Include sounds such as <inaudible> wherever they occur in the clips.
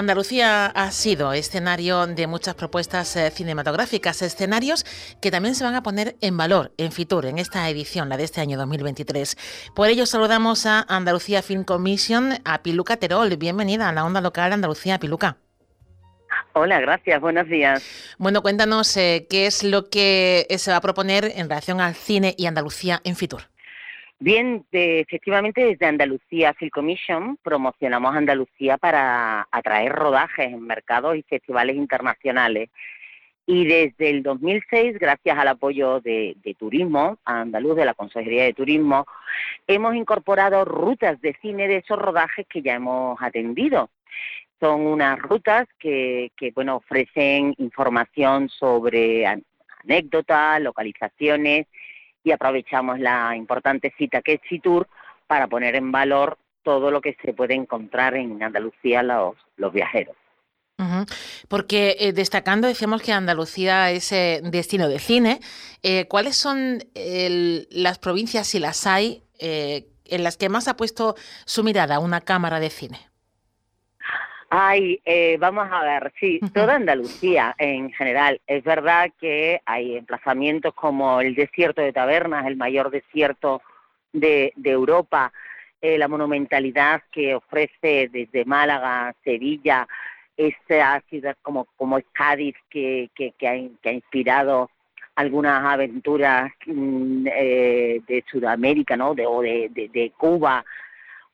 Andalucía ha sido escenario de muchas propuestas eh, cinematográficas, escenarios que también se van a poner en valor en Fitur, en esta edición, la de este año 2023. Por ello saludamos a Andalucía Film Commission, a Piluca Terol. Bienvenida a la onda local Andalucía, Piluca. Hola, gracias, buenos días. Bueno, cuéntanos eh, qué es lo que se va a proponer en relación al cine y Andalucía en Fitur. Bien, efectivamente desde Andalucía Film Commission promocionamos Andalucía para atraer rodajes en mercados y festivales internacionales. Y desde el 2006, gracias al apoyo de, Turismo Andaluz, de la Consejería de Turismo, hemos incorporado rutas de cine de esos rodajes que ya hemos atendido. Son unas rutas que, que bueno, ofrecen información sobre anécdotas, localizaciones y aprovechamos la importante cita que es Fitur para poner en valor todo lo que se puede encontrar en Andalucía los, los viajeros. Porque eh, destacando, decíamos que Andalucía es eh, destino de cine. Eh, ¿Cuáles son las provincias, si las hay, en las que más ha puesto su mirada una cámara de cine? Ay, eh, vamos a ver, sí, toda Andalucía en general. Es verdad que hay emplazamientos como el desierto de Tabernas, el mayor desierto de, Europa, eh, la monumentalidad que ofrece desde Málaga, Sevilla, esta ciudad como, como es Cádiz, que, que, que, ha, inspirado algunas aventuras mm, eh, de Sudamérica, ¿no? De, o de, de, de Cuba,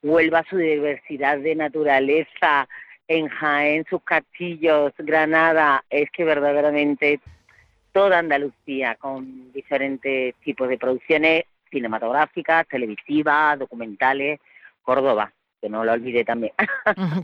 vuelva su diversidad de naturaleza, en Jaén, sus castillos, Granada, es que verdaderamente toda Andalucía con diferentes tipos de producciones cinematográficas, televisivas, documentales, Córdoba, que no lo olvide también. <laughs>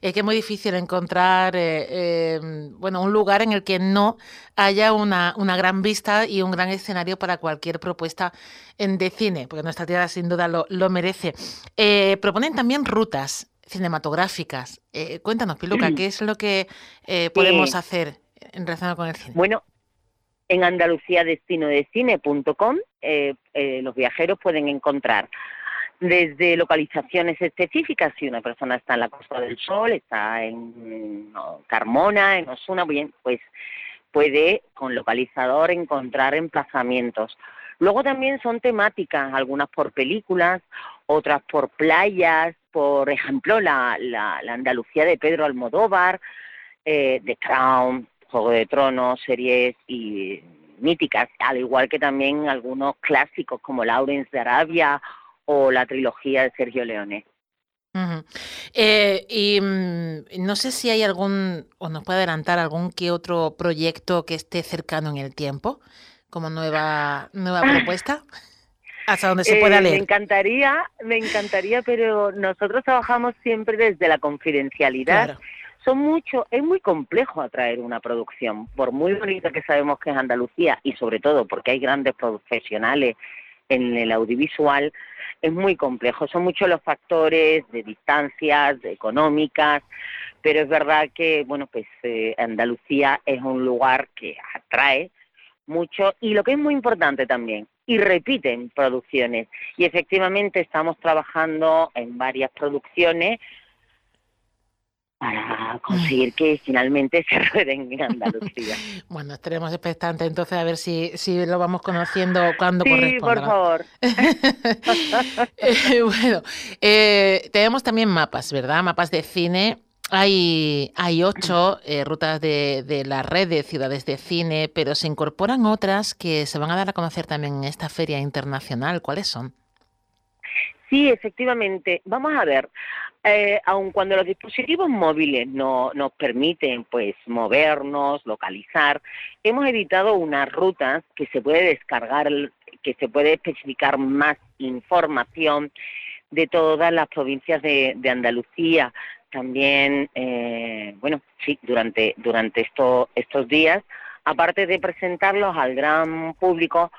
es que es muy difícil encontrar eh, em, bueno, un lugar en el que no haya una, una, gran vista y un gran escenario para cualquier propuesta en, de cine, porque nuestra tierra sin duda lo, lo merece. Eh, proponen también rutas cinematográficas. Eh, cuéntanos, Piluca, ¿qué es lo que eh, podemos hacer en relación con el cine? Bueno, en andaluciadestinodecine.com eh, eh, los viajeros pueden encontrar desde localizaciones específicas, si una persona está en la Costa del Sol, está en Carmona, en Osuna, bien, pues puede con localizador encontrar emplazamientos. Luego también son temáticas, algunas por películas, otras por playas, por ejemplo, la, la, Andalucía de Pedro Almodóvar, eh, The Crown, Juego de Tronos, series y míticas, al igual que también algunos clásicos como Lawrence de Arabia o la trilogía de Sergio Leone. Eh, y mm, no sé si hay algún, o nos puede adelantar algún que otro proyecto que esté cercano en el tiempo, como nueva, nueva <laughs> propuesta hasta donde se pueda eh, leer. Me encantaría, me encantaría, pero nosotros trabajamos siempre desde la confidencialidad. Son mucho, es muy complejo atraer una producción, por muy bonita que sabemos que es Andalucía y sobre todo porque hay grandes profesionales en el audiovisual, es muy complejo. Son muchos los factores de distancias, de económicas, pero es verdad que, bueno, pues eh, Andalucía es un lugar que atrae mucho y lo que es muy importante también, y repiten producciones. Y efectivamente estamos trabajando en varias producciones para conseguir que finalmente se <laughs> rueden en Andalucía. <laughs> bueno, estaremos expectantes entonces a ver si, si lo vamos conociendo cuando sí, por favor. <laughs> Eh, bueno, eh, tenemos también mapas, ¿verdad? Mapas de cine hay, hay ocho eh, rutas de, de, la red de ciudades de cine, pero se incorporan otras que se van a dar a conocer también en esta feria internacional. ¿Cuáles son? Sí, efectivamente. Vamos a ver, eh, aun cuando los dispositivos móviles no nos permiten pues movernos, localizar, hemos editado unas rutas que se puede descargar, que se puede especificar más información de todas las provincias de, de Andalucía, también, eh, bueno, sí, durante, durante esto, estos días, aparte de presentarlos al gran público,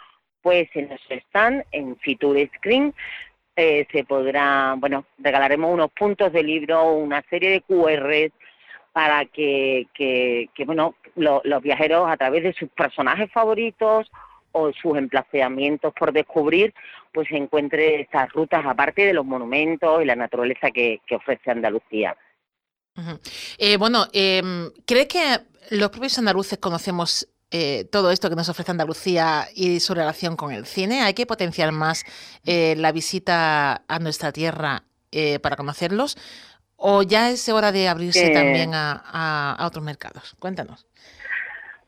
pues en nuestro stand, en Fitur Screen, eh, se podrá, bueno, regalaremos unos puntos de libro, una serie de QRs para que, que bueno, los viajeros a través de sus personajes favoritos o sus emplazamientos por descubrir, pues encuentre estas rutas aparte de los monumentos y la naturaleza que, ofrece Andalucía. Eh, bueno, em, ¿cree que los propios andaluces conocemos eh, todo esto que nos ofrece Andalucía y su relación con el cine? ¿Hay que potenciar más eh, la visita a nuestra tierra para conocerlos? ¿O ya es hora de abrirse también a, otros mercados? Cuéntanos.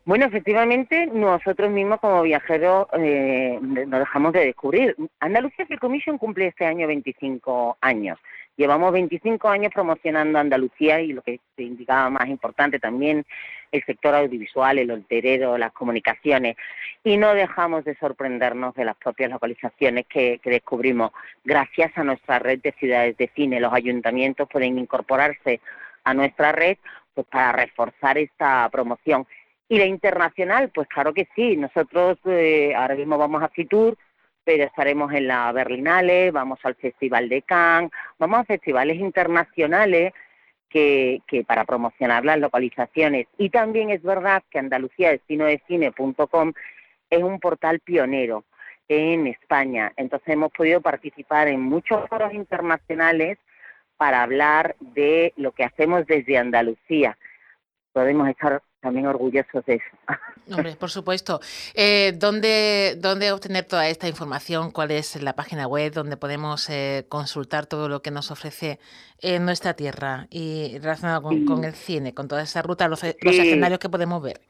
Bueno, efectivamente, nosotros mismos como viajeros nos dejamos de descubrir. Andalucía Film Commission cumple este año 25 años. Llevamos 25 años promocionando Andalucía y lo que se indicaba más importante también el sector audiovisual, el holterero, las comunicaciones y no dejamos de sorprendernos de las propias localizaciones que, descubrimos. Gracias a nuestra red de ciudades de cine, los ayuntamientos pueden incorporarse a nuestra red pues para reforzar esta promoción. Y la internacional, pues claro que sí. Nosotros eh, ahora mismo vamos a Fitur, pero estaremos en la Berlinale, vamos al Festival de Cannes, vamos a festivales internacionales que, que para promocionar las localizaciones. Y también es verdad que Andalucía Cine.com es un portal pionero en España. Entonces hemos podido participar en muchos foros internacionales para hablar de lo que hacemos desde Andalucía. Podemos estar también orgullosos de eso. Hombre, por supuesto. Eh, ¿dónde, ¿Dónde obtener toda esta información? ¿Cuál es la página web donde podemos eh, consultar todo lo que nos ofrece en nuestra tierra y relacionado con, el cine, con toda esa ruta, los, escenarios que podemos ver?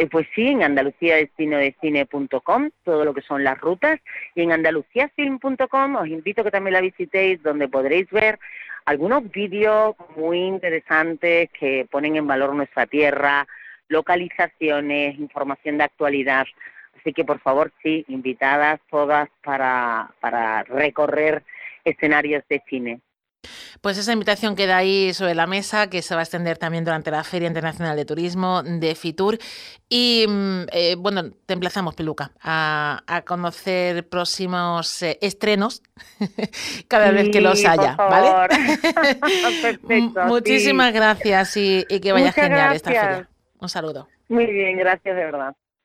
Eh, pues sí, en andaluciadestino.com, todo lo que son las rutas, y en andaluciafilm.com os invito a que también la visitéis, donde podréis ver algunos vídeos muy interesantes que ponen en valor nuestra tierra, localizaciones, información de actualidad. Así que, por favor, sí, invitadas todas para, para recorrer escenarios de cine. Pues esa invitación queda ahí sobre la mesa, que se va a extender también durante la Feria Internacional de Turismo de Fitur. Y mm, eh, bueno, te emplazamos, Peluca, a, conocer próximos eh, estrenos <laughs> cada vez que los haya, ¿vale? <laughs> Perfecto, Muchísimas gracias y, que vaya genial esta feria. Un saludo. Muy bien, gracias de verdad.